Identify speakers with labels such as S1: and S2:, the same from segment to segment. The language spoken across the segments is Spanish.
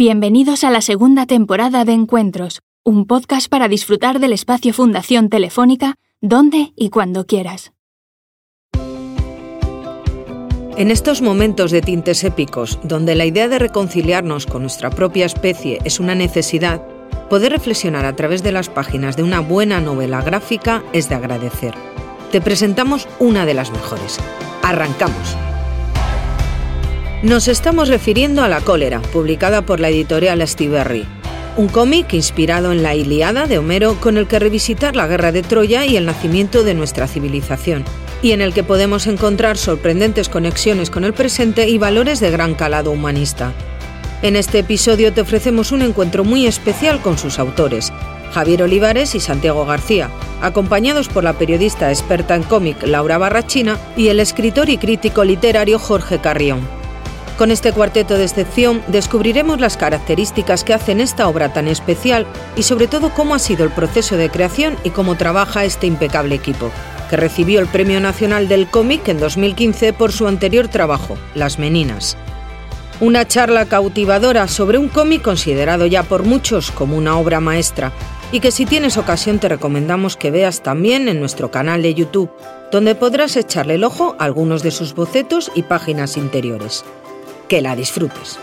S1: Bienvenidos a la segunda temporada de Encuentros, un podcast para disfrutar del espacio Fundación Telefónica, donde y cuando quieras.
S2: En estos momentos de tintes épicos, donde la idea de reconciliarnos con nuestra propia especie es una necesidad, poder reflexionar a través de las páginas de una buena novela gráfica es de agradecer. Te presentamos una de las mejores. Arrancamos. Nos estamos refiriendo a La cólera, publicada por la editorial Stiberry. Un cómic inspirado en la Iliada de Homero con el que revisitar la guerra de Troya y el nacimiento de nuestra civilización, y en el que podemos encontrar sorprendentes conexiones con el presente y valores de gran calado humanista. En este episodio te ofrecemos un encuentro muy especial con sus autores, Javier Olivares y Santiago García, acompañados por la periodista experta en cómic Laura Barrachina y el escritor y crítico literario Jorge Carrión. Con este cuarteto de excepción descubriremos las características que hacen esta obra tan especial y sobre todo cómo ha sido el proceso de creación y cómo trabaja este impecable equipo, que recibió el Premio Nacional del Cómic en 2015 por su anterior trabajo, Las Meninas. Una charla cautivadora sobre un cómic considerado ya por muchos como una obra maestra y que si tienes ocasión te recomendamos que veas también en nuestro canal de YouTube, donde podrás echarle el ojo a algunos de sus bocetos y páginas interiores que la disfrutes.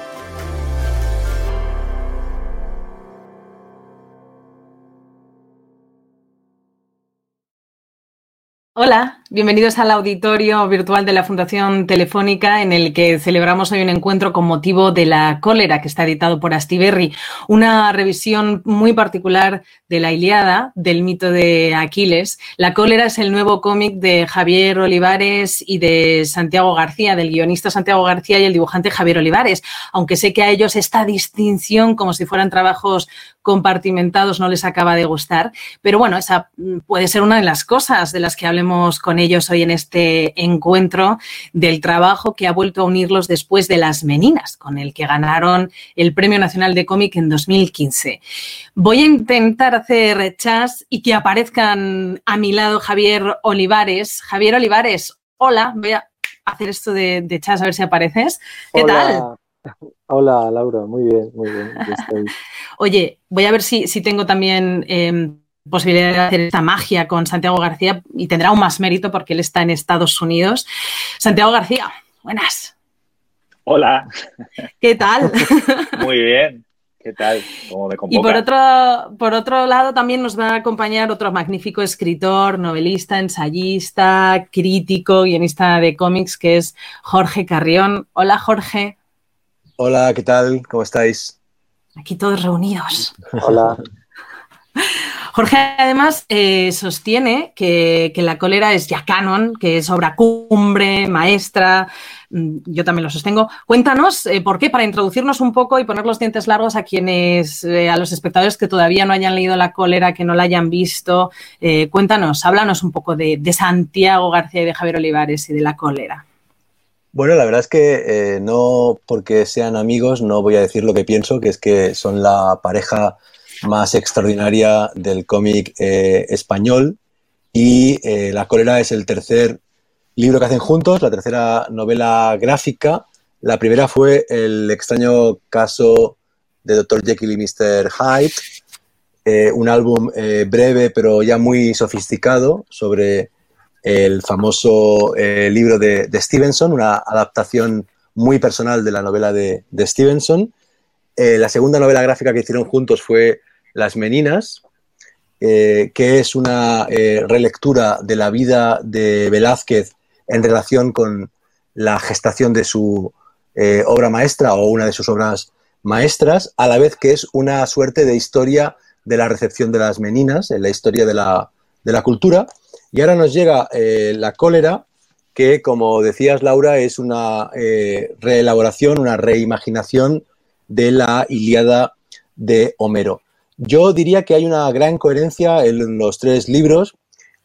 S3: Hola, bienvenidos al auditorio virtual de la Fundación Telefónica en el que celebramos hoy un encuentro con motivo de la cólera que está editado por Astiberri, una revisión muy particular de la Iliada, del mito de Aquiles. La cólera es el nuevo cómic de Javier Olivares y de Santiago García, del guionista Santiago García y el dibujante Javier Olivares, aunque sé que a ellos esta distinción, como si fueran trabajos compartimentados, no les acaba de gustar. Pero bueno, esa puede ser una de las cosas de las que hablemos con ellos hoy en este encuentro del trabajo que ha vuelto a unirlos después de las Meninas, con el que ganaron el Premio Nacional de Cómic en 2015. Voy a intentar hacer chas y que aparezcan a mi lado Javier Olivares. Javier Olivares, hola, voy a hacer esto de, chas a ver si apareces. ¿Qué tal?
S4: Hola, Laura, muy bien, muy bien.
S3: Oye, voy a ver si, tengo también em, posibilidad de hacer esta magia con Santiago García y tendrá aún más mérito porque él está en Estados Unidos. Santiago García, buenas.
S5: Hola.
S3: ¿Qué tal?
S5: Muy bien. ¿Qué tal?
S3: ¿Cómo me y por otro, por otro lado también nos va a acompañar otro magnífico escritor, novelista, ensayista, crítico, guionista de cómics, que es Jorge Carrión. Hola, Jorge.
S6: Hola, ¿qué tal? ¿Cómo estáis?
S3: Aquí todos reunidos.
S4: Hola.
S3: Jorge además eh, sostiene que, la cólera es ya canon, que es obra cumbre, maestra. Mm, yo también lo sostengo. Cuéntanos eh, por qué, para introducirnos un poco y poner los dientes largos a quienes, eh, a los espectadores que todavía no hayan leído la cólera, que no la hayan visto. cuéntanos, háblanos un poco de, de Santiago García y de Javier Olivares y de la cólera.
S6: Bueno, la verdad es que no porque sean amigos no voy a decir lo que pienso, que es que son la pareja más extraordinaria del cómic eh, español. Y eh, La cólera es el tercer libro que hacen juntos, la tercera novela gráfica. La primera fue El extraño caso de Dr. Jekyll y Mr. Hyde, eh, un álbum breve pero ya muy sofisticado sobre el famoso libro de, Stevenson, una adaptación muy personal de la novela de, de Stevenson. la segunda novela gráfica que hicieron juntos fue las Meninas, eh, que es una eh, relectura de la vida de Velázquez en relación con la gestación de su eh, obra maestra o una de sus obras maestras, a la vez que es una suerte de historia de la recepción de las Meninas, en la historia de la, cultura. Y ahora nos llega la cólera, que como decías Laura, es una reelaboración, una reimaginación de la Iliada de Homero. Yo diría que hay una gran coherencia en los tres libros,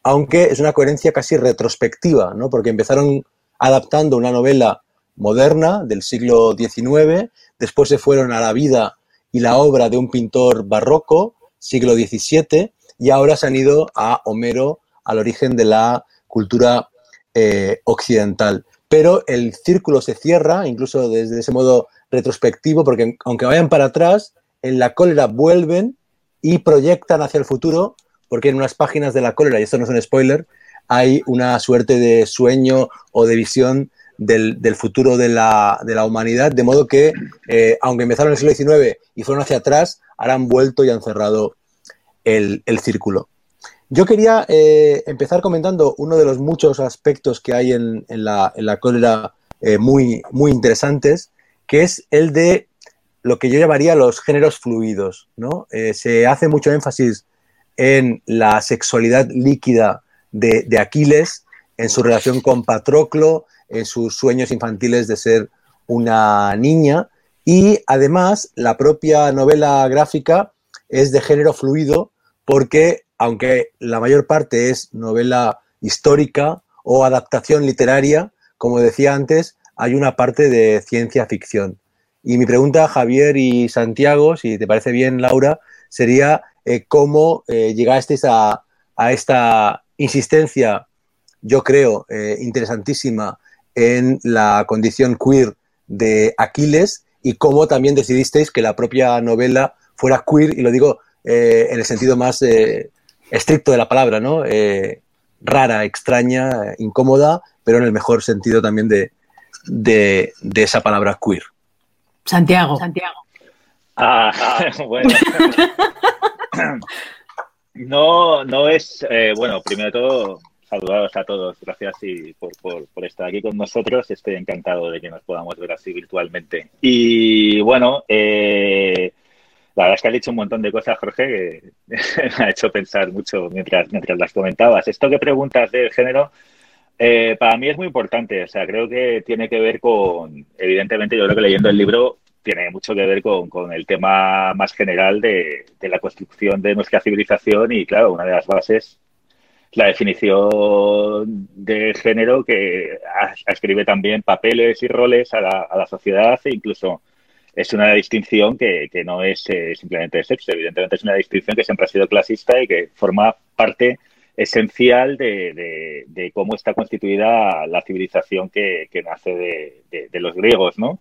S6: aunque es una coherencia casi retrospectiva, ¿no? porque empezaron adaptando una novela moderna del siglo XIX, después se fueron a la vida y la obra de un pintor barroco, siglo XVII, y ahora se han ido a Homero, al origen de la cultura eh, occidental. Pero el círculo se cierra, incluso desde ese modo retrospectivo, porque aunque vayan para atrás, en la cólera vuelven y proyectan hacia el futuro, porque en unas páginas de la cólera, y esto no es un spoiler, hay una suerte de sueño o de visión del, futuro de la, humanidad, de modo que, eh, aunque empezaron en el siglo XIX y fueron hacia atrás, ahora han vuelto y han cerrado el, círculo. Yo quería eh, empezar comentando uno de los muchos aspectos que hay en, la, cólera eh, muy, muy interesantes, que es el de lo que yo llamaría los géneros fluidos. ¿no? se hace mucho énfasis en la sexualidad líquida de, Aquiles, en su relación con Patroclo, en sus sueños infantiles de ser una niña y además la propia novela gráfica es de género fluido porque aunque la mayor parte es novela histórica o adaptación literaria, como decía antes, hay una parte de ciencia ficción. Y mi pregunta a Javier y Santiago, si te parece bien, Laura, sería eh, cómo eh, llegasteis a, esta insistencia, yo creo, eh, interesantísima en la condición queer de Aquiles y cómo también decidisteis que la propia novela fuera queer, y lo digo en el sentido más estricto de la palabra, ¿no? Rara, extraña, incómoda, pero en el mejor sentido también de, de, esa palabra queer.
S3: Santiago. Santiago.
S5: Ah, bueno. no, no es, bueno, primero de todo, saludaros a todos. Gracias y por, por, estar aquí con nosotros. Estoy encantado de que nos podamos ver así virtualmente. Y bueno, eh, la verdad es que has dicho un montón de cosas, Jorge, que me ha hecho pensar mucho mientras, mientras las comentabas. Esto que preguntas del género, eh, para mí es muy importante. O sea, creo que tiene que ver con, evidentemente, yo creo que leyendo el libro tiene mucho que ver con, el tema más general de, de, la construcción de nuestra civilización y, claro, una de las bases la definición de género que escribe también papeles y roles a la, a la sociedad e incluso es una distinción que, que no es eh, simplemente de sexo, evidentemente es una distinción que siempre ha sido clasista y que forma parte esencial de, de, cómo está constituida la civilización que, que nace de, de, los griegos, ¿no?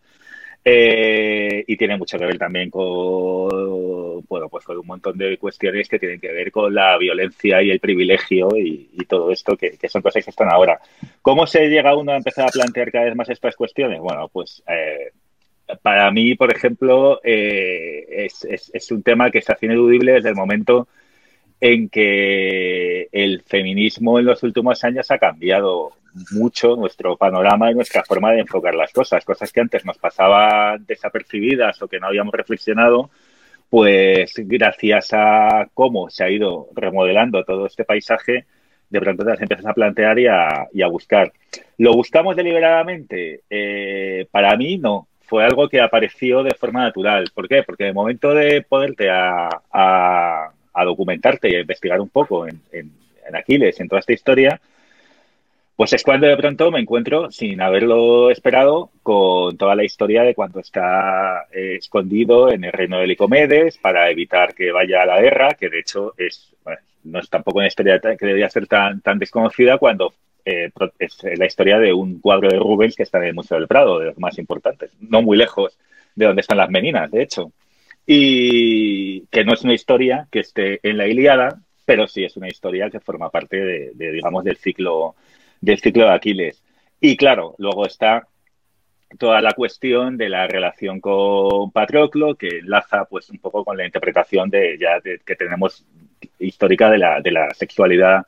S5: Eh, y tiene mucho que ver también con, bueno, pues con un montón de cuestiones que tienen que ver con la violencia y el privilegio y, todo esto, que, son cosas que están ahora. ¿Cómo se llega uno a empezar a plantear cada vez más estas cuestiones? Bueno, pues eh, para mí, por ejemplo, eh, es, es, un tema que hace ineludible desde el momento en que el feminismo en los últimos años ha cambiado mucho nuestro panorama y nuestra forma de enfocar las cosas. Cosas que antes nos pasaban desapercibidas o que no habíamos reflexionado, pues gracias a cómo se ha ido remodelando todo este paisaje, de pronto te las empiezas a plantear y a, buscar. ¿Lo buscamos deliberadamente? Eh, para mí no. Fue algo que apareció de forma natural. ¿Por qué? Porque el momento de poderte a, a, documentarte y a investigar un poco en Aquiles, en toda esta historia, pues es cuando de pronto me encuentro, sin haberlo esperado, con toda la historia de cuando está eh, escondido en el reino de Licomedes para evitar que vaya a la guerra, que de hecho es, no es tampoco una historia que debería ser tan, tan desconocida cuando eh, es la historia de un cuadro de Rubens que está en el Museo del Prado, de los más importantes, no muy lejos de donde están las Meninas, de hecho. Y que no es una historia que esté en la Iliada, pero sí es una historia que forma parte de digamos, del ciclo del ciclo de Aquiles. Y claro, luego está toda la cuestión de la relación con Patroclo, que enlaza pues un poco con la interpretación de ya que tenemos histórica de la, de la sexualidad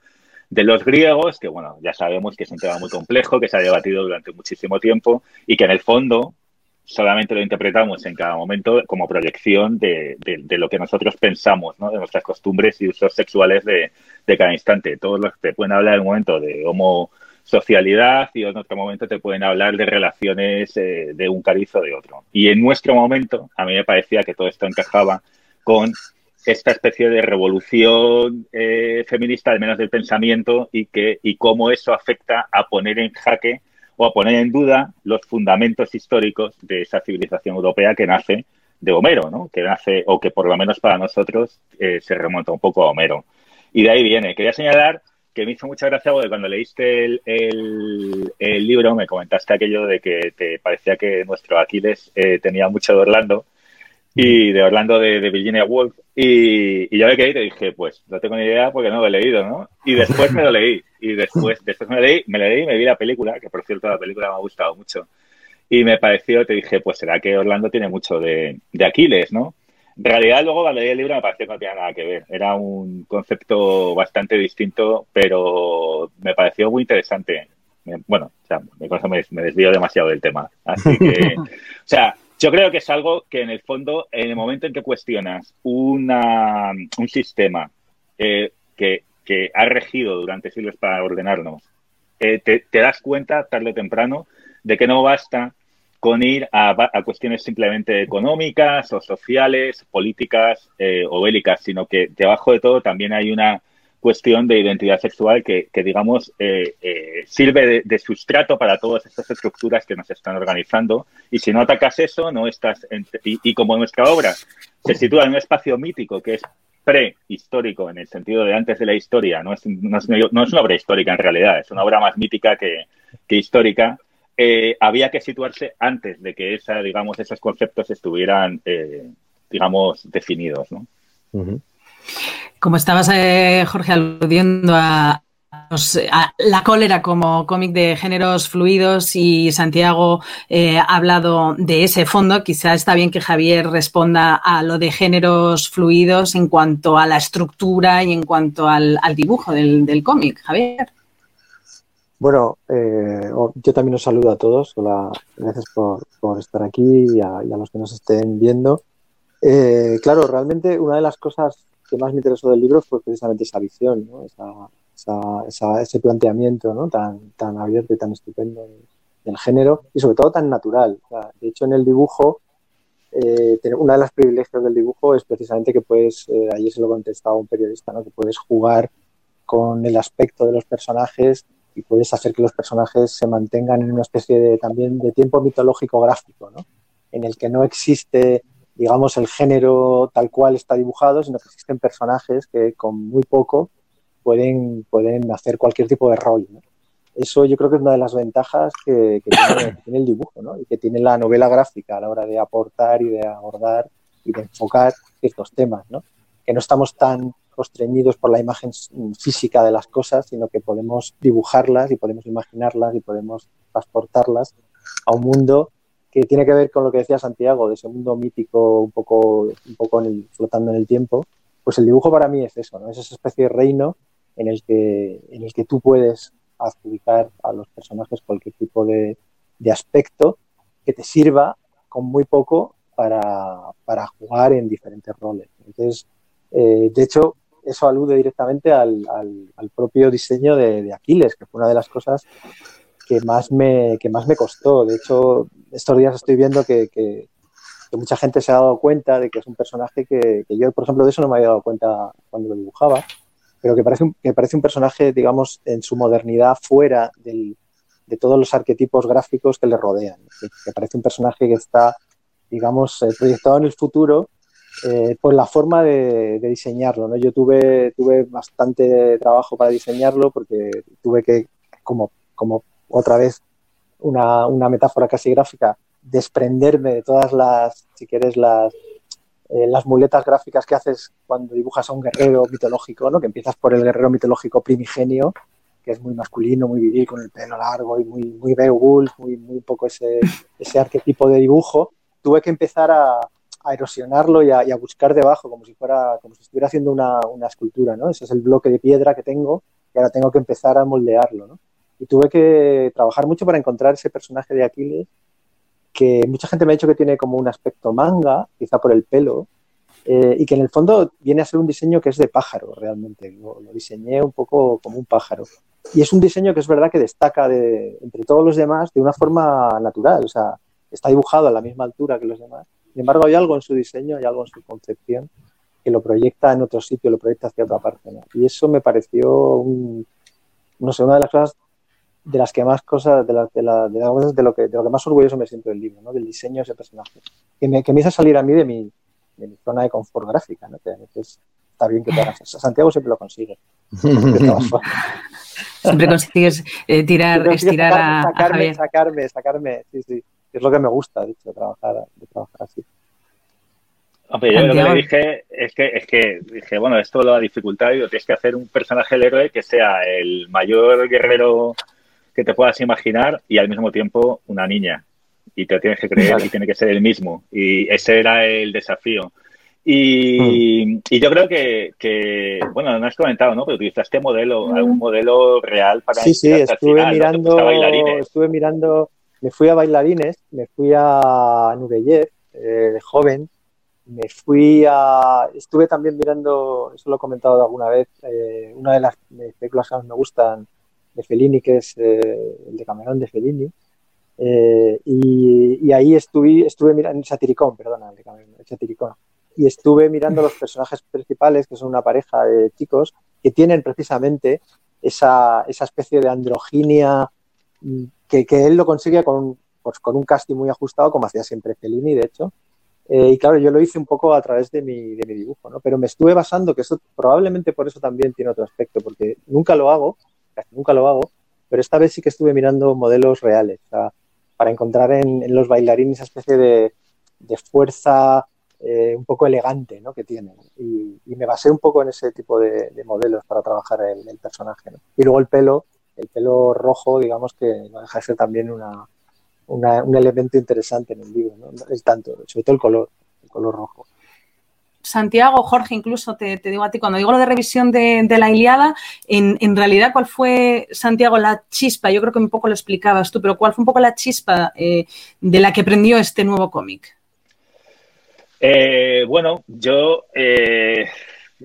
S5: de los griegos, que bueno, ya sabemos que es un tema muy complejo, que se ha debatido durante muchísimo tiempo y que en el fondo solamente lo interpretamos en cada momento como proyección de, lo que nosotros pensamos, ¿no? de nuestras costumbres y usos sexuales de, cada instante. Todos los que te pueden hablar en un momento de homo socialidad y en otro momento te pueden hablar de relaciones eh, de un cariz o de otro. Y en nuestro momento a mí me parecía que todo esto encajaba con esta especie de revolución eh, feminista, al menos del pensamiento, y, que, y cómo eso afecta a poner en jaque o a poner en duda los fundamentos históricos de esa civilización europea que nace de Homero, ¿no? que nace, o que por lo menos para nosotros eh, se remonta un poco a Homero. Y de ahí viene. Quería señalar que me hizo mucha gracia porque cuando leíste el, libro me comentaste aquello de que te parecía que nuestro Aquiles eh, tenía mucho de Orlando y de Orlando de, Virginia Woolf y, yo me quedé y te dije, pues no tengo ni idea porque no lo he leído, ¿no? Y después me lo leí y después, después me leí, me leí y me vi la película, que por cierto la película me ha gustado mucho y me pareció, te dije, pues será que Orlando tiene mucho de, de Aquiles, ¿no? En realidad, luego cuando leí el libro me pareció que no tenía nada que ver. Era un concepto bastante distinto, pero me pareció muy interesante. Bueno, o sea, me, me desvío demasiado del tema. Así que, o sea, yo creo que es algo que en el fondo, en el momento en que cuestionas una, un sistema eh, que, que, ha regido durante siglos para ordenarnos, eh, te, das cuenta tarde o temprano de que no basta con ir a, cuestiones simplemente económicas o sociales, políticas eh, o bélicas, sino que debajo de todo también hay una cuestión de identidad sexual que, digamos, eh, sirve de, sustrato para todas estas estructuras que nos están organizando. Y si no atacas eso, no estás. y, como nuestra obra se sitúa en un espacio mítico que es prehistórico en el sentido de antes de la historia, no es, no es, una obra histórica en realidad, es una obra más mítica que, que histórica eh, había que situarse antes de que esa, digamos, esos conceptos estuvieran, eh, digamos, definidos. ¿no?
S3: Como estabas, eh, Jorge, aludiendo a, la cólera como cómic de géneros fluidos y Santiago ha hablado de ese fondo. Quizá está bien que Javier responda a lo de géneros fluidos en cuanto a la estructura y en cuanto al, dibujo del, cómic. Javier.
S4: Bueno, eh, yo también os saludo a todos. Hola, gracias por, estar aquí y a, los que nos estén viendo. Eh, claro, realmente una de las cosas que más me interesó del libro fue precisamente esa visión, ese planteamiento ¿no? tan, tan abierto y tan estupendo del género y sobre todo tan natural. de hecho, en el dibujo, eh, una de las privilegios del dibujo es precisamente que puedes, ayer se lo contestaba un periodista, ¿no? que puedes jugar con el aspecto de los personajes y puedes hacer que los personajes se mantengan en una especie de, también de tiempo mitológico gráfico, ¿no? en el que no existe, digamos, el género tal cual está dibujado, sino que existen personajes que con muy poco pueden, pueden hacer cualquier tipo de rol. Eso yo creo que es una de las ventajas que, tiene, el dibujo ¿no? y que tiene la novela gráfica a la hora de aportar y de abordar y de enfocar ciertos temas, ¿no? que no estamos tan constreñidos por la imagen física de las cosas, sino que podemos dibujarlas y podemos imaginarlas y podemos transportarlas a un mundo que tiene que ver con lo que decía Santiago, de ese mundo mítico un poco, un poco flotando en el tiempo. Pues el dibujo para mí es eso, ¿no? Es esa especie de reino en el que, en el que tú puedes adjudicar a los personajes cualquier tipo de, de aspecto que te sirva con muy poco para, para jugar en diferentes roles. Entonces, eh, de hecho, eso alude directamente al, propio diseño de, Aquiles, que fue una de las cosas que más me, que más me costó. De hecho, estos días estoy viendo que, mucha gente se ha dado cuenta de que es un personaje que, yo, por ejemplo, de eso no me había dado cuenta cuando lo dibujaba, pero que parece un, que parece un personaje, digamos, en su modernidad fuera de todos los arquetipos gráficos que le rodean. Que, parece un personaje que está, digamos, eh, proyectado en el futuro eh, pues la forma de, diseñarlo. ¿no? Yo tuve, tuve bastante trabajo para diseñarlo porque tuve que, como, como otra vez una, una metáfora casi gráfica, desprenderme de todas las, si quieres, las, eh, las muletas gráficas que haces cuando dibujas a un guerrero mitológico, ¿no? que empiezas por el guerrero mitológico primigenio, que es muy masculino, muy viril, con el pelo largo y muy, muy Beowulf, muy, muy poco ese, ese arquetipo de dibujo. Tuve que empezar a, a erosionarlo y a, buscar debajo, como si fuera, como si estuviera haciendo una, escultura, ¿no? Ese es el bloque de piedra que tengo y ahora tengo que empezar a moldearlo, ¿no? Y tuve que trabajar mucho para encontrar ese personaje de Aquiles que mucha gente me ha dicho que tiene como un aspecto manga, quizá por el pelo, eh, y que en el fondo viene a ser un diseño que es de pájaro realmente. Lo, lo, diseñé un poco como un pájaro. Y es un diseño que es verdad que destaca de, entre todos los demás de una forma natural, o sea, está dibujado a la misma altura que los demás sin embargo, hay algo en su diseño, hay algo en su concepción que lo proyecta en otro sitio, lo proyecta hacia otra parte. Y eso me pareció, no sé, una de las cosas de las que más cosas, de, de, lo que, de lo que más orgulloso me siento del libro, ¿no? del diseño de ese personaje, que me, que me hizo salir a mí de mi, de mi zona de confort gráfica, ¿no? que es está bien que te hagas eso. Santiago siempre lo consigue.
S3: siempre consigues eh, tirar, estirar a,
S4: sacarme, sacarme, sacarme, sí, sí. Es lo que me gusta, de trabajar, de trabajar así.
S5: Hombre, yo lo que le dije es que, es que dije, bueno, esto lo ha dificultado y tienes que hacer un personaje del héroe que sea el mayor guerrero que te puedas imaginar y al mismo tiempo una niña. Y te tienes que creer y tiene que ser el mismo. Y ese era el desafío. Y, mm. y yo creo que, que, bueno, no has comentado, ¿no? Pero utilizaste modelo, mm. algún modelo real para
S4: Sí, sí, estuve mirando, estuve mirando, me fui a bailarines, me fui a Nureyev, eh, de joven, me fui a, estuve también mirando, eso lo he comentado alguna vez, eh, una de las películas que más me gustan de Fellini, que es eh, el de Camerón de Fellini, y, y, ahí estuve, estuve mirando, Satiricón, perdona, el de Camerón, el Satiricón y estuve mirando los personajes principales, que son una pareja de chicos, que tienen precisamente esa, esa especie de androginia mm, que, que, él lo consigue con pues, con un casting muy ajustado, como hacía siempre Fellini, de hecho. Eh, y claro, yo lo hice un poco a través de mi, de mi dibujo, ¿no? Pero me estuve basando, que eso probablemente por eso también tiene otro aspecto, porque nunca lo hago, casi nunca lo hago, pero esta vez sí que estuve mirando modelos reales, o sea, para encontrar en, los bailarines esa especie de, fuerza, eh, un poco elegante ¿no? que tienen. Y, me basé un poco en ese tipo de, modelos para trabajar el, personaje. Y luego el pelo, el pelo rojo, digamos que no deja de ser también una, un elemento interesante en el libro, ¿no? el tanto, sobre todo el color, el color rojo.
S3: Santiago, Jorge, incluso te, digo a ti, cuando digo lo de revisión de, la Iliada, en, en, realidad, ¿cuál fue, Santiago, la chispa? Yo creo que un poco lo explicabas tú, pero ¿cuál fue un poco la chispa eh, de la que prendió este nuevo cómic?
S5: Eh, bueno, yo eh,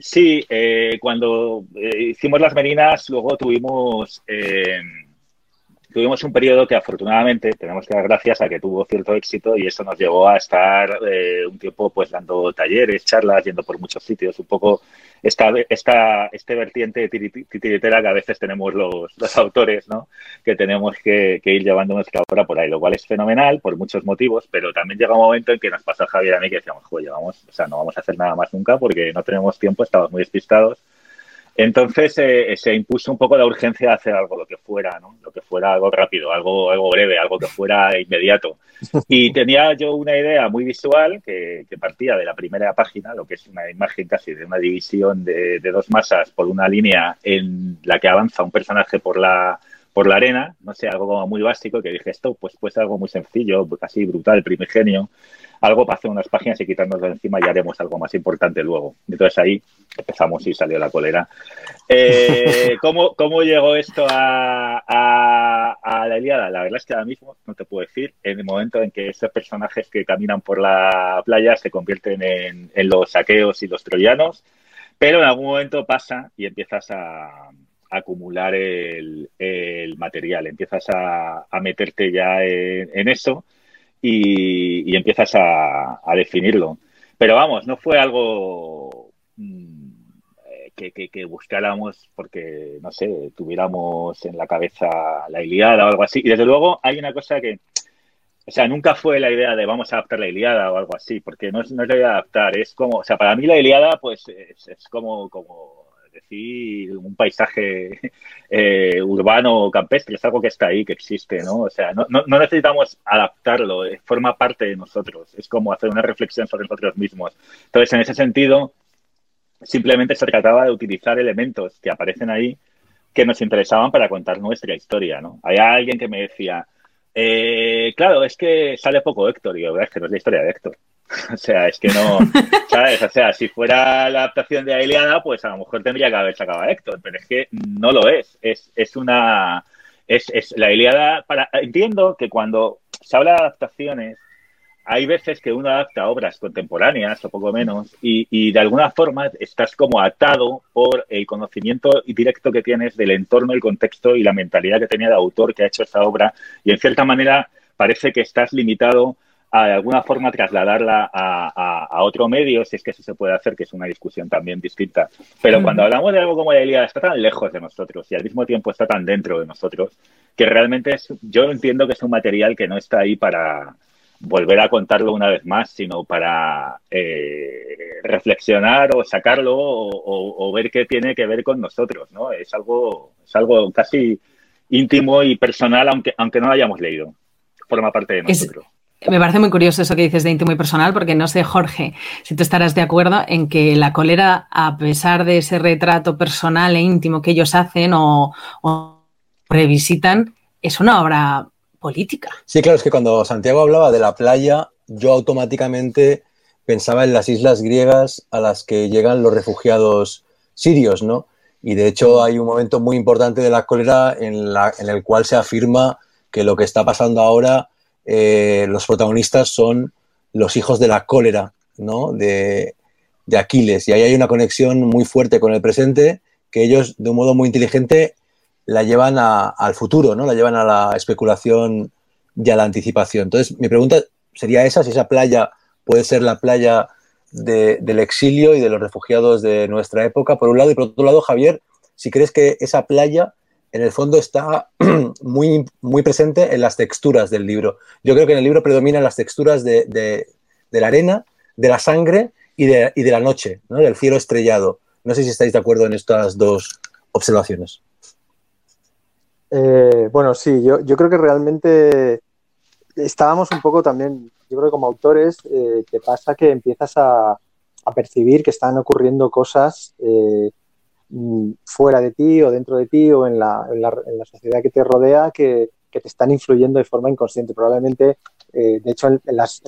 S5: sí, eh, cuando hicimos las merinas, luego tuvimos tuvimos un periodo que afortunadamente tenemos que dar gracias a que tuvo cierto éxito y eso nos llevó a estar un tiempo pues dando talleres, charlas, yendo por muchos sitios, un poco esta, esta, este vertiente titiritera que a veces tenemos los, los autores, ¿no? Que tenemos que, ir llevando nuestra obra por ahí, lo cual es fenomenal por muchos motivos, pero también llega un momento en que nos pasa Javier a mí que decíamos, joder, vamos, o sea, no vamos a hacer nada más nunca porque no tenemos tiempo, estamos muy despistados entonces eh, se impuso un poco la urgencia de hacer algo, lo que fuera, ¿no? Lo que fuera algo rápido, algo, algo breve, algo que fuera inmediato. Y tenía yo una idea muy visual que, partía de la primera página, lo que es una imagen casi de una división de, dos masas por una línea en la que avanza un personaje por la, por la arena, no sé, algo como muy básico, que dije esto, pues pues algo muy sencillo, casi brutal, primigenio, algo para hacer unas páginas y quitarnos de encima y haremos algo más importante luego. Entonces ahí empezamos y salió la colera. Eh, ¿cómo, ¿cómo, llegó esto a, a, la Iliada? La verdad es que ahora mismo no te puedo decir. En el momento en que esos personajes que caminan por la playa se convierten en, en los saqueos y los troyanos, pero en algún momento pasa y empiezas a, acumular el, material, empiezas a, a meterte ya en, en eso y, empiezas a, definirlo. Pero vamos, no fue algo mm, que, que, buscáramos porque, no sé, tuviéramos en la cabeza la Iliada o algo así. Y desde luego hay una cosa que, o sea, nunca fue la idea de vamos a adaptar la Iliada o algo así, porque no es, no es la idea de adaptar, es como, o sea, para mí la Iliada pues es, es como, como un paisaje eh, urbano o campestre, es algo que está ahí, que existe, ¿no? O sea, no, no, necesitamos adaptarlo, eh, forma parte de nosotros, es como hacer una reflexión sobre nosotros mismos. Entonces, en ese sentido, simplemente se trataba de utilizar elementos que aparecen ahí que nos interesaban para contar nuestra historia, ¿no? Hay alguien que me decía, eh, claro, es que sale poco Héctor, y yo, es que no es la historia de Héctor. O sea, es que no, ¿sabes? O sea, si fuera la adaptación de Ailiana, pues a lo mejor tendría que haber sacado a Héctor, pero es que no lo es. Es, es una. Es, es la Iliada. Para, entiendo que cuando se habla de adaptaciones, hay veces que uno adapta obras contemporáneas o poco menos y, y, de alguna forma estás como atado por el conocimiento directo que tienes del entorno, el contexto y la mentalidad que tenía el autor que ha hecho esa obra y en cierta manera parece que estás limitado a de alguna forma trasladarla a, a, otro medio, si es que eso se puede hacer, que es una discusión también distinta. Pero cuando hablamos de algo como la Ilíada, está tan lejos de nosotros y al mismo tiempo está tan dentro de nosotros, que realmente es, yo entiendo que es un material que no está ahí para volver a contarlo una vez más, sino para eh, reflexionar o sacarlo o, ver qué tiene que ver con nosotros, ¿no? Es algo, es algo casi íntimo y personal, aunque, aunque no lo hayamos leído. Forma parte de nosotros.
S3: Me parece muy curioso eso que dices de íntimo y personal, porque no sé, Jorge, si tú estarás de acuerdo en que la cólera, a pesar de ese retrato personal e íntimo que ellos hacen o, o revisitan, es una obra política.
S6: Sí, claro, es que cuando Santiago hablaba de la playa, yo automáticamente pensaba en las islas griegas a las que llegan los refugiados sirios, ¿no? Y de hecho hay un momento muy importante de la cólera en, la, en el cual se afirma que lo que está pasando ahora, eh, los protagonistas son los hijos de la cólera, ¿no? De, de Aquiles. Y ahí hay una conexión muy fuerte con el presente que ellos, de un modo muy inteligente, la llevan al futuro, ¿no? La llevan a la especulación y a la anticipación. Entonces, mi pregunta sería esa, si esa playa puede ser la playa del exilio y de los refugiados de nuestra época, por un lado, y por otro lado, Javier, si crees que esa playa en el fondo está muy, muy presente en las texturas del libro. Yo creo que en el libro predominan las texturas de, la arena, de la sangre y de, la noche, ¿no? del cielo estrellado. No sé si estáis de acuerdo en estas dos observaciones.
S4: Eh, bueno, sí, yo, yo, creo que realmente estábamos un poco también, yo creo que como autores, eh, te pasa que empiezas a, percibir que están ocurriendo cosas eh, fuera de ti o dentro de ti o en la, en la, sociedad que te rodea que, te están influyendo de forma inconsciente. Probablemente, de hecho, en, las,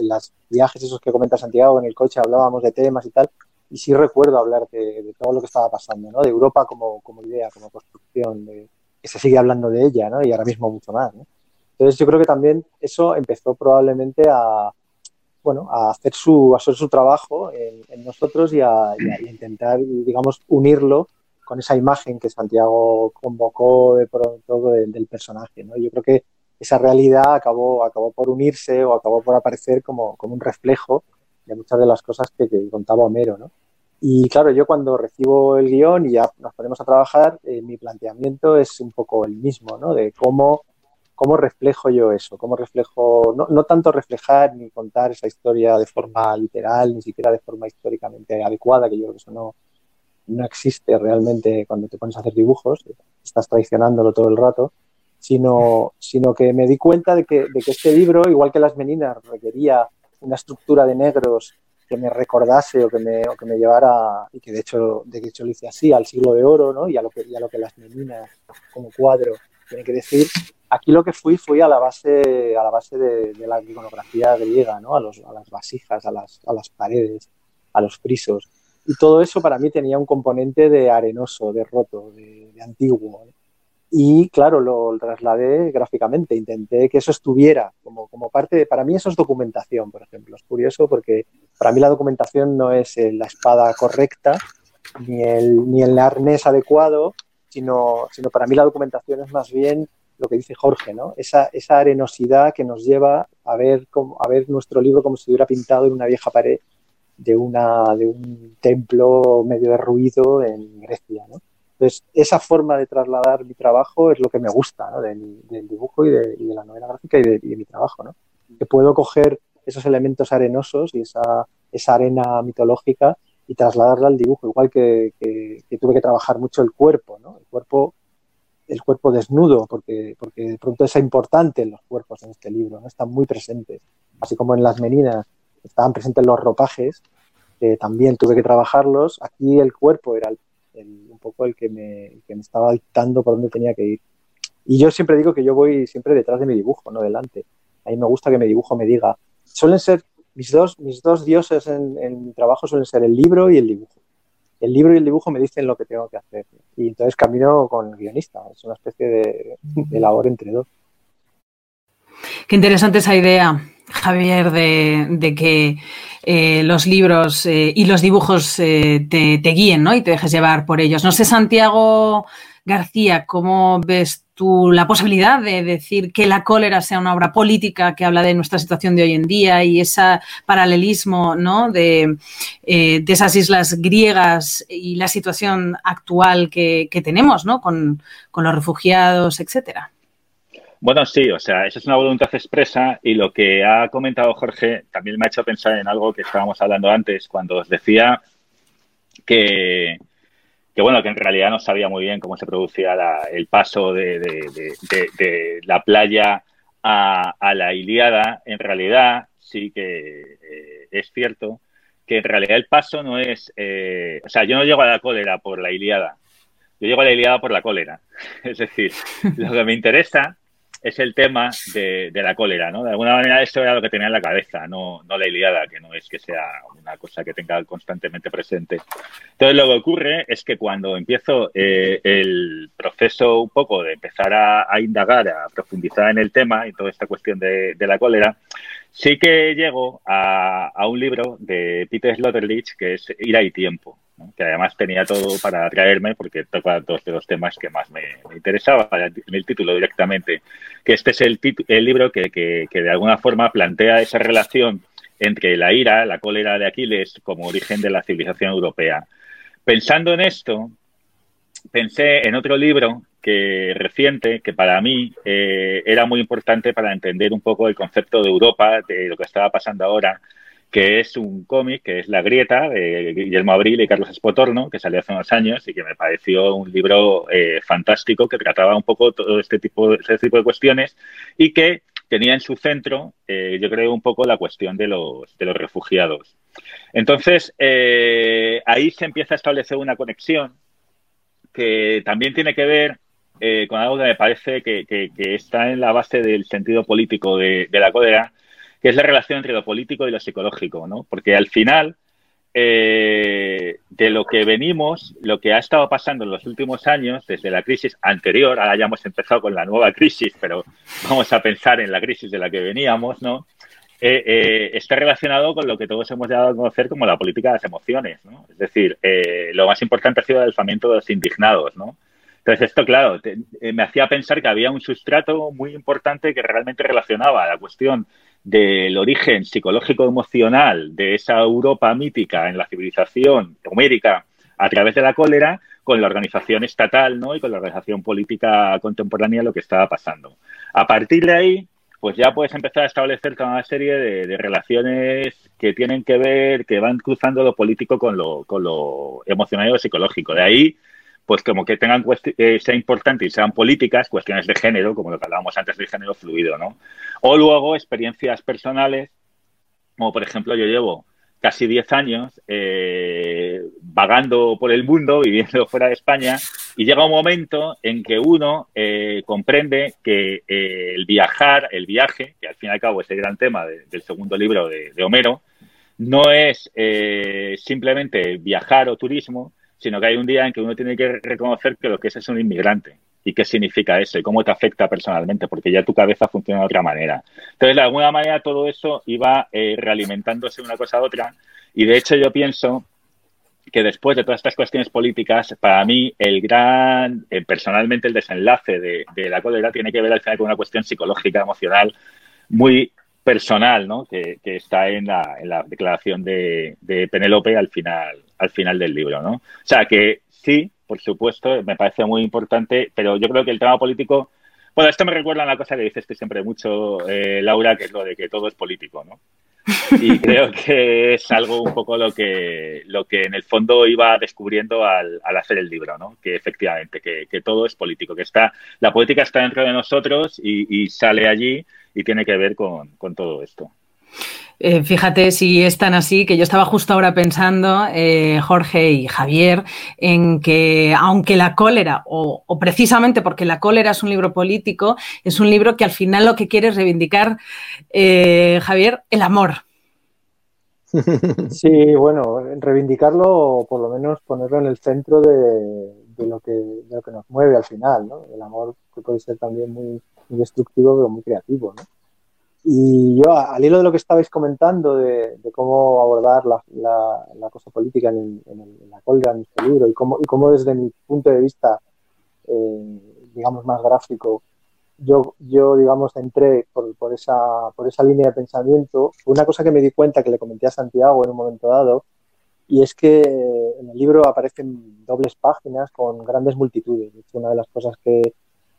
S4: viajes esos que comenta Santiago, en el coche hablábamos de temas y tal, y sí recuerdo hablar de, todo lo que estaba pasando, ¿no? de Europa como, como idea, como construcción, de, que se sigue hablando de ella, ¿no? Y ahora mismo mucho más, ¿no? Entonces yo creo que también eso empezó probablemente a, bueno, a hacer su, a hacer su trabajo en, nosotros y a, intentar, digamos, unirlo con esa imagen que Santiago convocó de pronto del personaje, ¿no? Yo creo que esa realidad acabó, acabó por unirse o acabó por aparecer como, como un reflejo de muchas de las cosas que, que contaba Homero, ¿no? Y claro, yo cuando recibo el guion y ya nos ponemos a trabajar, eh, mi planteamiento es un poco el mismo, ¿no? De cómo, cómo reflejo yo eso, cómo reflejo, no, no, tanto reflejar ni contar esa historia de forma literal, ni siquiera de forma históricamente adecuada, que yo creo que eso no, no existe realmente cuando te pones a hacer dibujos, estás traicionándolo todo el rato, sino, sino que me di cuenta de que, de que este libro, igual que Las Meninas, requería una estructura de negros que me recordase o que me, o que me llevara, y que de hecho, de hecho lo hice así, al siglo de oro, ¿no? Y a lo que, a lo que las meninas como cuadro tienen que decir. Aquí lo que fui fui a la base, a la base de, la iconografía griega, ¿no? A, los, a las vasijas, a las, a las paredes, a los frisos. Y todo eso para mí tenía un componente de arenoso, de roto, de, antiguo. Y claro, lo trasladé gráficamente, intenté que eso estuviera como, como parte de, para mí eso es documentación, por ejemplo. Es curioso porque para mí la documentación no es la espada correcta, ni el, ni el arnés adecuado, sino, sino para mí la documentación es más bien lo que dice Jorge, ¿no? Esa, esa arenosidad que nos lleva a ver, como, a ver nuestro libro como si estuviera pintado en una vieja pared de, una, de un templo medio derruido en Grecia, ¿no? Entonces, esa forma de trasladar mi trabajo es lo que me gusta ¿no? del, dibujo y de, la novela gráfica y de, mi trabajo. ¿no? Que puedo coger esos elementos arenosos y esa, esa arena mitológica y trasladarla al dibujo, igual que, tuve que trabajar mucho el cuerpo, ¿no? el cuerpo el cuerpo desnudo, porque, porque de pronto es importante los cuerpos en este libro, ¿no? están muy presentes. Así como en las meninas estaban presentes los ropajes, también tuve que trabajarlos. Aquí el cuerpo era un poco el que, me, que me estaba dictando por dónde tenía que ir. Y yo siempre digo que yo voy siempre detrás de mi dibujo, no delante. A mí me gusta que mi dibujo me diga. Suelen ser mis dos, mis dos dioses en, en mi trabajo suelen ser el libro y el dibujo. El libro y el dibujo me dicen lo que tengo que hacer. Y entonces camino con el guionista. Es una especie de, de labor entre dos.
S3: Qué interesante esa idea, Javier, de, que eh, los libros eh, y los dibujos eh, te, guíen ¿no? y te dejes llevar por ellos. No sé, Santiago García, ¿cómo ves tú la posibilidad de decir que la cólera sea una obra política que habla de nuestra situación de hoy en día y ese paralelismo ¿no? de, esas islas griegas y la situación actual que, tenemos ¿no? con, con los refugiados, etcétera?
S5: Bueno, sí, o sea, esa es una voluntad expresa y lo que ha comentado Jorge también me ha hecho pensar en algo que estábamos hablando antes, cuando os decía que, bueno, que en realidad no sabía muy bien cómo se producía el paso de, la playa a, la Iliada. En realidad sí que eh, es cierto que en realidad el paso no es, eh, o sea, yo no llego a la cólera por la Iliada, yo llego a la Iliada por la cólera. Es decir, lo que me interesa es el tema de, la cólera, ¿no? De alguna manera eso era lo que tenía en la cabeza, no, no la Iliada, que no es que sea una cosa que tenga constantemente presente. Entonces lo que ocurre es que cuando empiezo eh, el proceso un poco de empezar a, indagar, a profundizar en el tema y toda esta cuestión de, la cólera, sí que llego a, a, un libro de Peter Sloterdijk que es Ira y Tiempo que además tenía todo para atraerme porque toca dos de los temas que más me, interesaba en el título directamente, que este es el, el libro que, que, de alguna forma plantea esa relación entre la ira, la cólera de Aquiles como origen de la civilización europea. Pensando en esto, pensé en otro libro que reciente que para mí eh, era muy importante para entender un poco el concepto de Europa, de lo que estaba pasando ahora, que es un cómic, que es La Grieta, de Guillermo Abril y Carlos Espotorno, que salió hace unos años y que me pareció un libro eh, fantástico que trataba un poco todo este tipo, este tipo de cuestiones y que tenía en su centro, eh, yo creo, un poco la cuestión de los, de los refugiados. Entonces, eh, ahí se empieza a establecer una conexión que también tiene que ver con algo que me parece que, está en la base del sentido político de, de la cólera, que es la relación entre lo político y lo psicológico, ¿no? Porque al final, eh, de lo que venimos, lo que ha estado pasando en los últimos años, desde la crisis anterior, ahora ya hemos empezado con la nueva crisis, pero vamos a pensar en la crisis de la que veníamos, ¿no? Eh, eh, está relacionado con lo que todos hemos dado a conocer como la política de las emociones, ¿no? Es decir, lo más importante ha sido el alzamiento de los indignados, ¿no? Entonces, esto, claro, me hacía pensar que había un sustrato muy importante que realmente relacionaba la cuestión del origen psicológico emocional de esa Europa mítica en la civilización homérica a través de la cólera con la organización estatal ¿no? y con la organización política contemporánea lo que estaba pasando. A partir de ahí, pues ya puedes empezar a establecer toda una serie de, relaciones que tienen que ver, que van cruzando lo político con lo, con lo emocional y lo psicológico. De ahí pues como que tengan eh, sea importante y sean políticas, cuestiones de género, como lo que hablábamos antes del género fluido, ¿no? O luego experiencias personales, como por ejemplo yo llevo casi 10 años eh, vagando por el mundo, viviendo fuera de España, y llega un momento en que uno eh, comprende que el viajar, el viaje, que al fin y al cabo es el gran tema del segundo libro de, de Homero, no es simplemente viajar o turismo, sino que hay un día en que uno tiene que reconocer que lo que es es un inmigrante y qué significa eso y cómo te afecta personalmente, porque ya tu cabeza funciona de otra manera. Entonces, de alguna manera, todo eso iba eh, realimentándose una cosa a otra y, de hecho, yo pienso que después de todas estas cuestiones políticas, para mí el gran, eh, personalmente el desenlace de, la cólera tiene que ver al final con una cuestión psicológica, emocional, muy personal, ¿no? Que, está en la, en la declaración de, de Penélope al final, al final del libro, ¿no? O sea que sí, por supuesto, me parece muy importante, pero yo creo que el tema político, bueno, esto me recuerda a una cosa que dices que siempre mucho, eh, Laura, que es lo de que todo es político, ¿no? Y creo que es algo un poco lo que, lo que en el fondo iba descubriendo al, hacer el libro, ¿no? Que efectivamente, que, todo es político, que está, la política está dentro de nosotros y, sale allí y tiene que ver con todo esto.
S3: Eh, fíjate si es tan así que yo estaba justo ahora pensando, eh, Jorge y Javier, en que aunque la cólera, o, precisamente porque la cólera es un libro político, es un libro que al final lo que quiere es reivindicar, eh, Javier, el amor.
S4: Sí, bueno, reivindicarlo o por lo menos ponerlo en el centro de, lo, que, de lo que nos mueve al final, ¿no? El amor que puede ser también muy, muy destructivo pero muy creativo, ¿no? Y yo, al hilo de lo que estabais comentando, de, cómo abordar la, cosa política en, la cólera, en este libro, y cómo, y cómo desde mi punto de vista, eh, digamos, más gráfico, yo, yo digamos, entré por, por, esa, por esa línea de pensamiento, una cosa que me di cuenta, que le comenté a Santiago en un momento dado, y es que en el libro aparecen dobles páginas con grandes multitudes. una de las cosas que,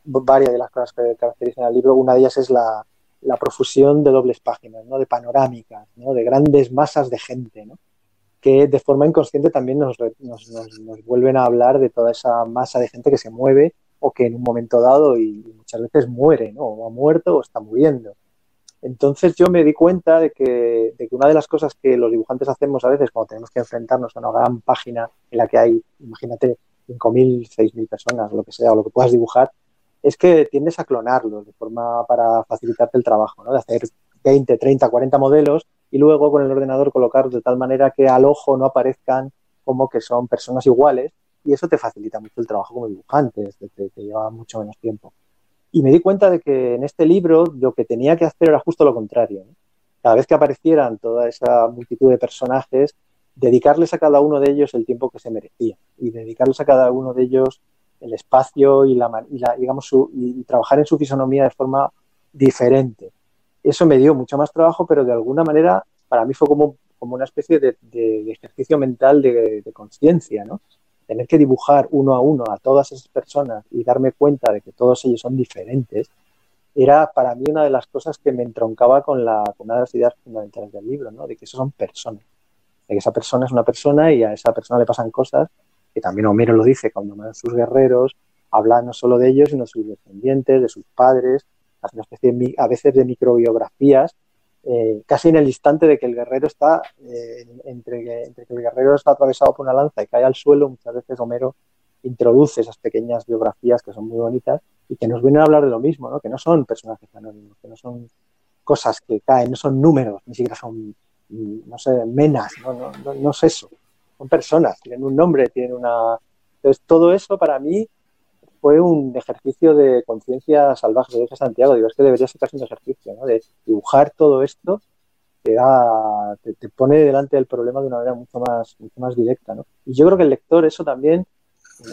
S4: varias de las cosas que caracterizan al libro. Una de ellas es la, profusión de dobles páginas, ¿no? de panorámicas, ¿no? de grandes masas de gente, ¿no? que de forma inconsciente también nos, nos, nos, vuelven a hablar de toda esa masa de gente que se mueve o que en un momento dado y muchas veces muere, ¿no? o ha muerto o está muriendo. Entonces yo me di cuenta de que, de que, una de las cosas que los dibujantes hacemos a veces cuando tenemos que enfrentarnos a una gran página en la que hay, imagínate, 5.000, 6.000 personas, lo que sea, o lo que puedas dibujar, es que tiendes a clonarlos de forma para facilitarte el trabajo, ¿no? de hacer 20, 30, 40 modelos y luego con el ordenador colocarlos de tal manera que al ojo no aparezcan como que son personas iguales y eso te facilita mucho el trabajo como dibujante, te, te lleva mucho menos tiempo. Y me di cuenta de que en este libro lo que tenía que hacer era justo lo contrario. Cada vez que aparecieran toda esa multitud de personajes, dedicarles a cada uno de ellos el tiempo que se merecía y dedicarles a cada uno de ellos el espacio y, la, digamos, y trabajar en su fisonomía de forma diferente. Eso me dio mucho más trabajo, pero de alguna manera para mí fue como, como una especie de, ejercicio mental de, conciencia, ¿no? Tener que dibujar uno a uno a todas esas personas y darme cuenta de que todos ellos son diferentes, era para mí una de las cosas que me entroncaba con, la, con una de las ideas fundamentales del libro, ¿no? De que esos son personas, de que esa persona es una persona y a esa persona le pasan cosas que también Homero lo dice cuando a sus guerreros, habla no solo de ellos, sino de sus descendientes, de sus padres, hace especie a veces de microbiografías, eh, casi en el instante de que el guerrero está, eh, entre, que, entre, que, el guerrero está atravesado por una lanza y cae al suelo, muchas veces Homero introduce esas pequeñas biografías que son muy bonitas y que nos vienen a hablar de lo mismo, ¿no? que no son personajes anónimos, que no son cosas que caen, no son números, ni siquiera son, no sé, menas, no, no, no, no es eso son personas, tienen un nombre, tienen una... Entonces, todo eso para mí fue un ejercicio de conciencia salvaje. Lo dije Santiago, digo, es que debería ser casi un ejercicio, ¿no? De dibujar todo esto te, da, te, pone delante del problema de una manera mucho más, mucho más directa, ¿no? Y yo creo que el lector eso también,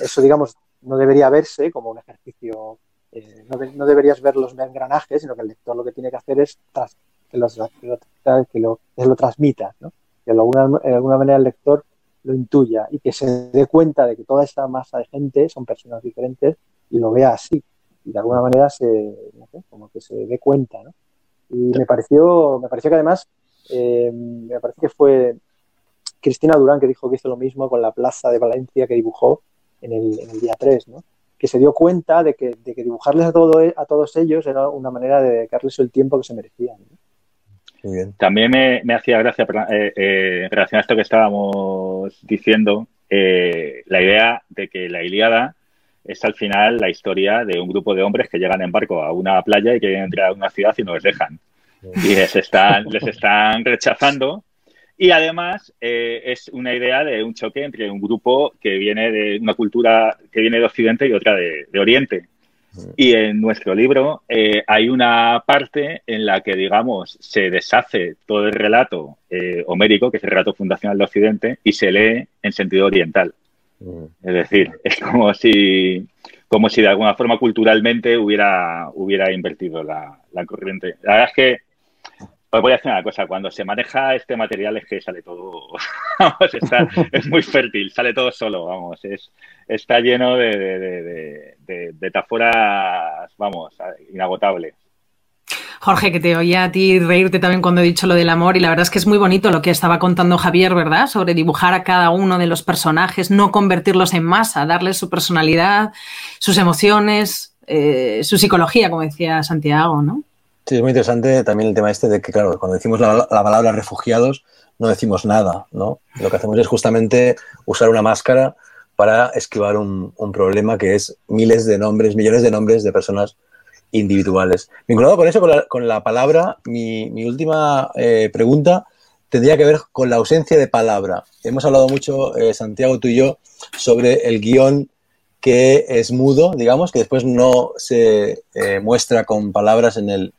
S4: eso digamos, no debería verse como un ejercicio, eh, no, no, deberías ver los engranajes, sino que el lector lo que tiene que hacer es tras, que, lo, que, lo, que lo transmita, ¿no? Que de alguna manera el lector lo intuya y que se dé cuenta de que toda esta masa de gente son personas diferentes y lo vea así. Y de alguna manera se, no sé, como que se dé cuenta, ¿no? Y me pareció, me pareció que además, eh, me parece que fue Cristina Durán que dijo que hizo lo mismo con la plaza de Valencia que dibujó en el, en el día 3, ¿no? que se dio cuenta de que, de que dibujarles a, todo, a todos ellos era una manera de dedicarles el tiempo que se merecían. ¿no?
S5: También me, hacía gracia, eh, eh, en relación a esto que estábamos diciendo, eh, la idea de que la Ilíada es al final la historia de un grupo de hombres que llegan en barco a una playa y quieren entrar a una ciudad y no les dejan. Y les están, les están rechazando. Y además es una idea de un choque entre un grupo que viene de una cultura que viene de Occidente y otra de Oriente. Y en nuestro libro eh, hay una parte en la que, digamos, se deshace todo el relato eh, homérico, que es el relato fundacional de Occidente, y se lee en sentido oriental. Mm. Es decir, es como si, como si de alguna forma culturalmente hubiera, hubiera invertido la, la corriente. La verdad es que os voy a decir una cosa, cuando se maneja este material es que sale todo, vamos, está, es muy fértil, sale todo solo, vamos, es, está lleno de, de, de, metáforas, vamos, inagotables.
S3: Jorge, que te oía a ti reírte también cuando he dicho lo del amor y la verdad es que es muy bonito lo que estaba contando Javier, ¿verdad? Sobre dibujar a cada uno de los personajes, no convertirlos en masa, darles su personalidad, sus emociones, eh, su psicología, como decía Santiago, ¿no?
S6: Sí, es muy interesante también el tema este de que, claro, cuando decimos la, palabra refugiados, no decimos nada, ¿no? Lo que hacemos es justamente usar una máscara para esquivar un, problema que es miles de nombres, millones de nombres de personas individuales. Vinculado con eso, con la, palabra, mi, última eh, pregunta tendría que ver con la ausencia de palabra. Hemos hablado mucho, eh, Santiago, tú y yo, sobre el guion que es mudo, digamos, que después no se eh, muestra con palabras en el,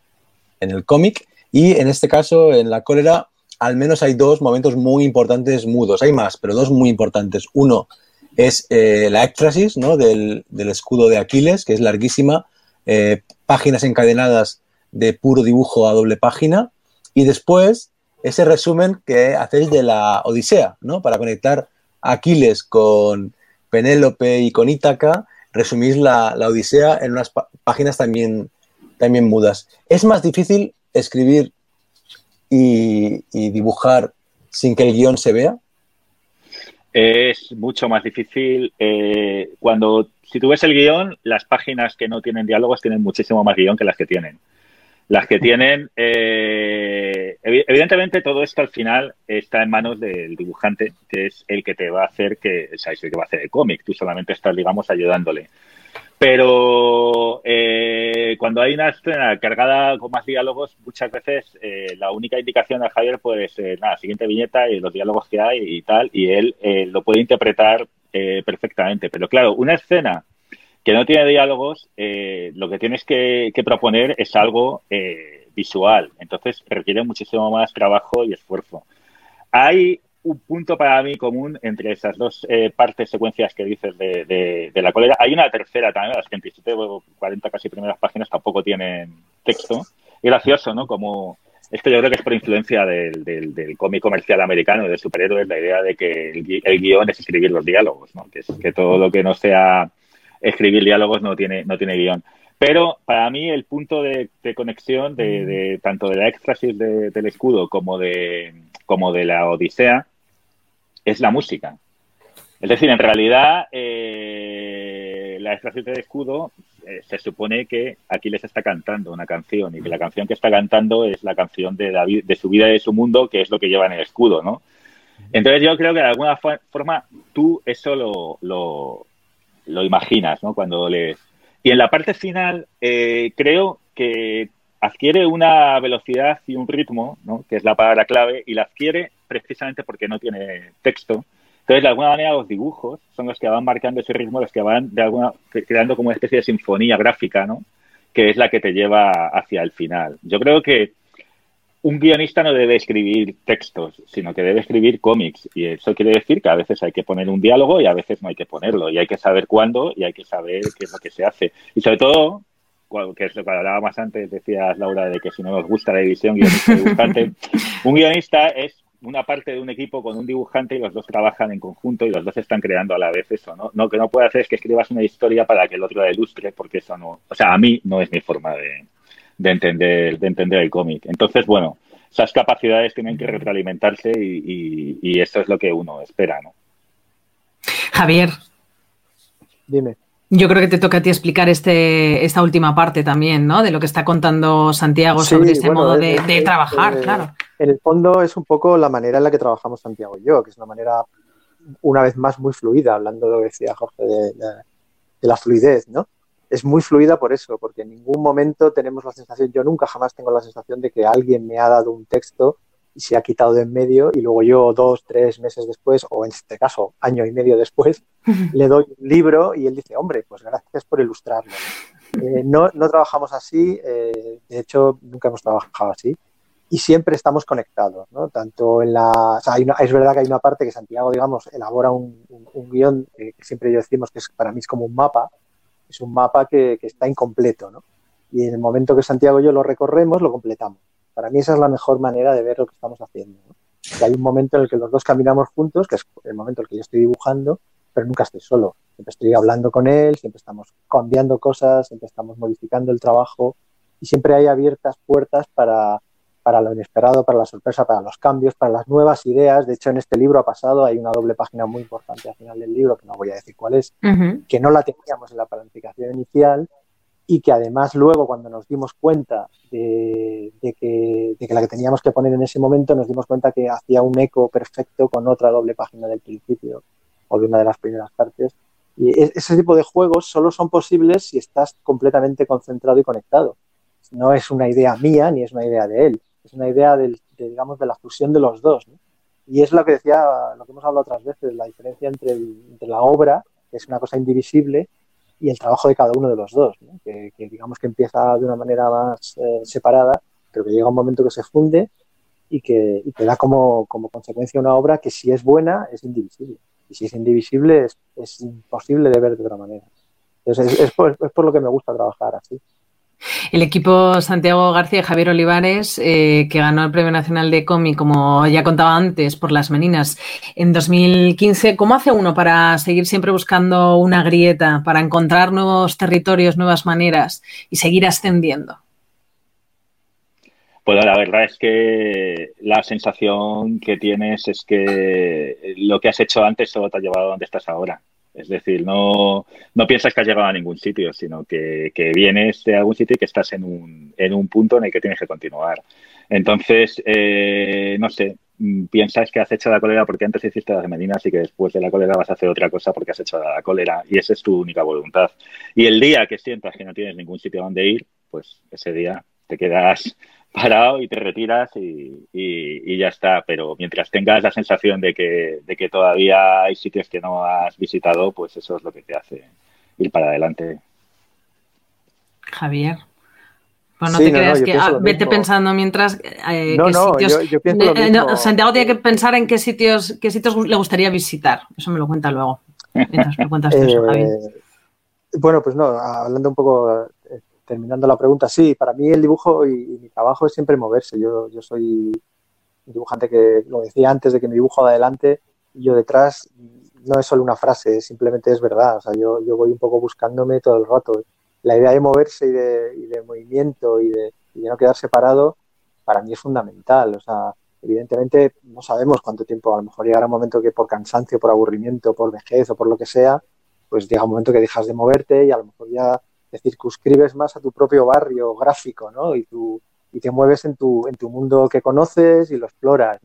S6: en el cómic y en este caso, en la cólera, al menos hay dos momentos muy importantes mudos. Hay más, pero dos muy importantes. Uno es eh, la éxtasis ¿no? del, escudo de Aquiles, que es larguísima, eh, páginas encadenadas de puro dibujo a doble página. Y después ese resumen que hacéis de la Odisea, ¿no? Para conectar Aquiles con Penélope y con Ítaca, resumís la, la Odisea en unas páginas también, también mudas. ¿Es más difícil escribir y, dibujar sin que el guion se vea?
S5: Es mucho más difícil. Eh, cuando, si tú ves el guion, las páginas que no tienen diálogos tienen muchísimo más guion que las que tienen. Las que tienen, eh, evidentemente todo esto al final está en manos del dibujante, que es el que te va a hacer que, o sea, el que va a hacer el cómic. Tú solamente estás, digamos, ayudándole. Pero eh, cuando hay una escena cargada con más diálogos, muchas veces eh, la única indicación de Javier puede ser, nada, siguiente viñeta y los diálogos que hay y tal, y él eh, lo puede interpretar perfectamente. Pero claro, una escena que no tiene diálogos, lo que tienes que, que proponer es algo visual. Entonces requiere muchísimo más trabajo y esfuerzo. Hay un punto para mí común entre esas dos eh, partes, secuencias que dices de, de, la cólera. Hay una tercera también, las 37 o 40 casi primeras páginas tampoco tienen texto. Y gracioso, ¿no? Como esto yo creo que es por influencia del, del, cómic comercial americano, de superhéroes, la idea de que el, guion es escribir los diálogos, ¿no? Que, es, que todo lo que no sea escribir diálogos no tiene, no tiene guion. Pero para mí el punto de, conexión de, de, tanto de la éxtasis del escudo como de, como de la Odisea es la música. Es decir, en realidad, eh, la extracción de escudo eh, se supone que Aquiles está cantando una canción y que la canción que está cantando es la canción de, su vida y de su mundo, que es lo que lleva en el escudo, ¿no? Entonces yo creo que de alguna forma tú eso lo, lo, imaginas, ¿no? Cuando lees. Y en la parte final eh, creo que adquiere una velocidad y un ritmo, ¿no? que es la palabra clave, y la adquiere precisamente porque no tiene texto. Entonces, de alguna manera, los dibujos son los que van marcando ese ritmo, los que van de alguna, creando como una especie de sinfonía gráfica, ¿no? que es la que te lleva hacia el final. Yo creo que un guionista no debe escribir textos, sino que debe escribir cómics. Y eso quiere decir que a veces hay que poner un diálogo y a veces no hay que ponerlo. Y hay que saber cuándo y hay que saber qué es lo que se hace. Y sobre todo, que es lo que hablábamos antes, decías Laura, de que si no nos gusta la división guionista-dibujante, un guionista es una parte de un equipo con un dibujante y los dos trabajan en conjunto y los dos están creando a la vez eso, ¿no? Lo que no puede hacer es que escribas una historia para que el otro la ilustre, porque eso no, o sea, a mí no es mi forma de, entender, de entender el cómic. Entonces, bueno, esas capacidades tienen que retroalimentarse y, y eso es lo que uno espera, ¿no?
S3: Javier.
S4: Dime.
S3: Yo creo que te toca a ti explicar este, esta última parte también, ¿no? De lo que está contando Santiago sobre este modo de, trabajar, claro.
S4: En el fondo es un poco la manera en la que trabajamos Santiago y yo, que es una manera, una vez más, muy fluida, hablando de lo que decía Jorge, de, de la fluidez, ¿no? Es muy fluida por eso, porque en ningún momento tenemos la sensación, yo nunca jamás tengo la sensación de que alguien me ha dado un texto y se ha quitado de en medio y luego yo dos, tres meses después, o en este caso año y medio después, le doy un libro y él dice, hombre, pues gracias por ilustrarlo. Eh, no, no, trabajamos así, eh, de hecho nunca hemos trabajado así y siempre estamos conectados, ¿no? Tanto en la... O sea, es verdad que hay una parte que Santiago, digamos, elabora un, un, guion que siempre yo decimos que es, para mí es como un mapa, es un mapa que, que está incompleto, ¿no? Y en el momento que Santiago y yo lo recorremos, lo completamos. Para mí esa es la mejor manera de ver lo que estamos haciendo. hay un momento en el que los dos caminamos juntos, que es el momento en el que yo estoy dibujando, pero nunca estoy solo. Siempre estoy hablando con él, siempre estamos cambiando cosas, siempre estamos modificando el trabajo y siempre hay abiertas puertas para, para lo inesperado, para la sorpresa, para los cambios, para las nuevas ideas. De hecho, en este libro ha pasado, hay una doble página muy importante al final del libro, que no voy a decir cuál es, que no la teníamos en la planificación inicial y que además luego cuando nos dimos cuenta de, que, la que teníamos que poner en ese momento, nos dimos cuenta que hacía un eco perfecto con otra doble página del principio o de una de las primeras partes. Y e, ese tipo de juegos solo son posibles si estás completamente concentrado y conectado. No es una idea mía ni es una idea de él, es una idea de, digamos, de la fusión de los dos. Y es lo que decía, lo que hemos hablado otras veces, la diferencia entre, entre la obra, que es una cosa indivisible, y el trabajo de cada uno de los dos, que, digamos que empieza de una manera más eh, separada, pero que llega un momento que se funde y que, y da como, consecuencia una obra que si es buena es indivisible. Y si es indivisible es, imposible de ver de otra manera. Entonces es, por, lo que me gusta trabajar así.
S3: El equipo Santiago García y Javier Olivares, eh, que ganó el Premio Nacional de Cómic, como ya contaba antes, por Las Meninas en 2015, ¿cómo hace uno para seguir siempre buscando una grieta, para encontrar nuevos territorios, nuevas maneras y seguir ascendiendo?
S5: Pues la verdad es que la sensación que tienes es que lo que has hecho antes solo te ha llevado a donde estás ahora. Es decir, no, no piensas que has llegado a ningún sitio, sino que, vienes de algún sitio y que estás en un, en un punto en el que tienes que continuar. Entonces, eh, no sé, mm, piensas que has hecho la cólera porque antes hiciste las medinas y que después de la cólera vas a hacer otra cosa porque has hecho la cólera y esa es tu única voluntad. Y el día que sientas que no tienes ningún sitio donde ir, pues ese día te quedas parado y te retiras y, ya está. Pero mientras tengas la sensación de que, de que todavía hay sitios que no has visitado, pues eso es lo que te hace ir para adelante.
S3: Javier. Pues no te creas que ah, vete pensando mientras
S4: eh, no, no, Yo, yo pienso
S3: eh, Santiago tiene que pensar en qué sitios, qué sitios le gustaría visitar. Eso me lo cuenta luego. Mientras me cuentas eso, Javier. Eh,
S4: bueno, pues no, hablando un poco terminando la pregunta, sí, para mí el dibujo y, mi trabajo es siempre moverse. Yo, yo soy un dibujante que, lo decía antes, de que mi dibujo va adelante y yo detrás no es solo una frase, simplemente es verdad. O sea, yo, yo voy un poco buscándome todo el rato. La idea de moverse y de, y de movimiento y de, y de, no quedar separado, para mí es fundamental. O sea, evidentemente no sabemos cuánto tiempo, a lo mejor llegará un momento que por cansancio, por aburrimiento, por vejez o por lo que sea, pues llega un momento que dejas de moverte y a lo mejor ya te circunscribes más a tu propio barrio gráfico, ¿no? Y, tú, y te mueves en tu, en tu mundo que conoces y lo exploras.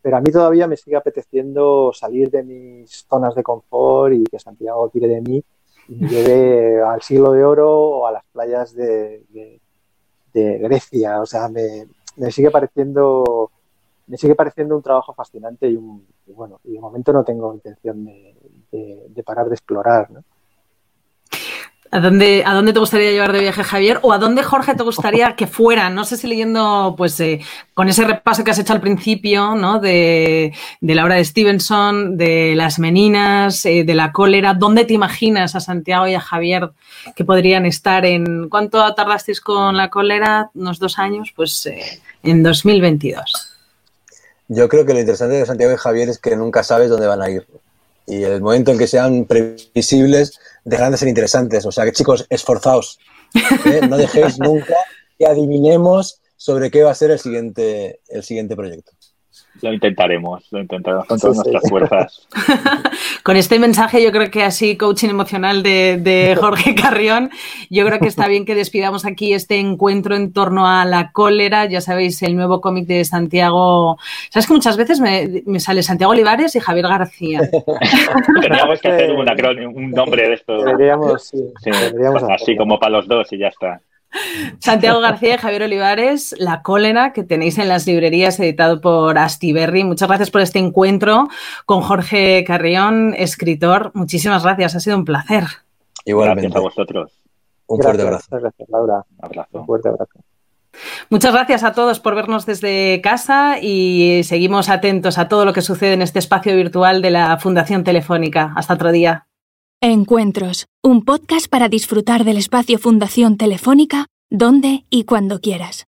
S4: Pero a mí todavía me sigue apeteciendo salir de mis zonas de confort y que Santiago tire de mí y me lleve al siglo de oro o a las playas de, de, Grecia. O sea, me, me, sigue pareciendo me sigue pareciendo un trabajo fascinante y, un, bueno, y de momento no tengo intención de, de parar de explorar. ¿no?
S3: ¿A dónde, ¿A dónde te gustaría llevar de viaje, Javier? ¿O a dónde, Jorge, te gustaría que fuera? No sé si leyendo, pues, eh, con ese repaso que has hecho al principio, ¿no? De, la obra de Stevenson, de las meninas, eh, de la cólera. ¿Dónde te imaginas a Santiago y a Javier que podrían estar en... ¿Cuánto tardasteis con la cólera? ¿Unos dos años? Pues eh, en 2022.
S6: Yo creo que lo interesante de Santiago y Javier es que nunca sabes dónde van a ir. Y el momento en que sean previsibles dejarán de ser interesantes. O sea que chicos, esforzaos. ¿eh? No dejéis nunca que adivinemos sobre qué va a ser el siguiente, el siguiente proyecto.
S5: Lo intentaremos, lo intentaremos con todas nuestras fuerzas.
S3: con este mensaje, yo creo que así, coaching emocional de, Jorge Carrión, yo creo que está bien que despidamos aquí este encuentro en torno a la cólera. Ya sabéis, el nuevo cómic de Santiago. Sabes que muchas veces me, sale Santiago Olivares y Javier García.
S5: Tendríamos que hacer un, un nombre de esto.
S4: Deberíamos, sí.
S5: así como para los dos y ya está.
S3: Santiago García y Javier Olivares, La cólera, que tenéis en las librerías, editado por Astiberri. Muchas gracias por este encuentro con Jorge Carrión, escritor. Muchísimas gracias, ha sido un placer.
S5: Igualmente. Gracias a vosotros.
S6: Un fuerte abrazo.
S4: Gracias, Laura.
S5: Un abrazo.
S4: Un fuerte abrazo.
S3: Muchas gracias a todos por vernos desde casa y seguimos atentos a todo lo que sucede en este espacio virtual de la Fundación Telefónica. Hasta otro día.
S1: Encuentros, un podcast para disfrutar del espacio Fundación Telefónica, donde y cuando quieras.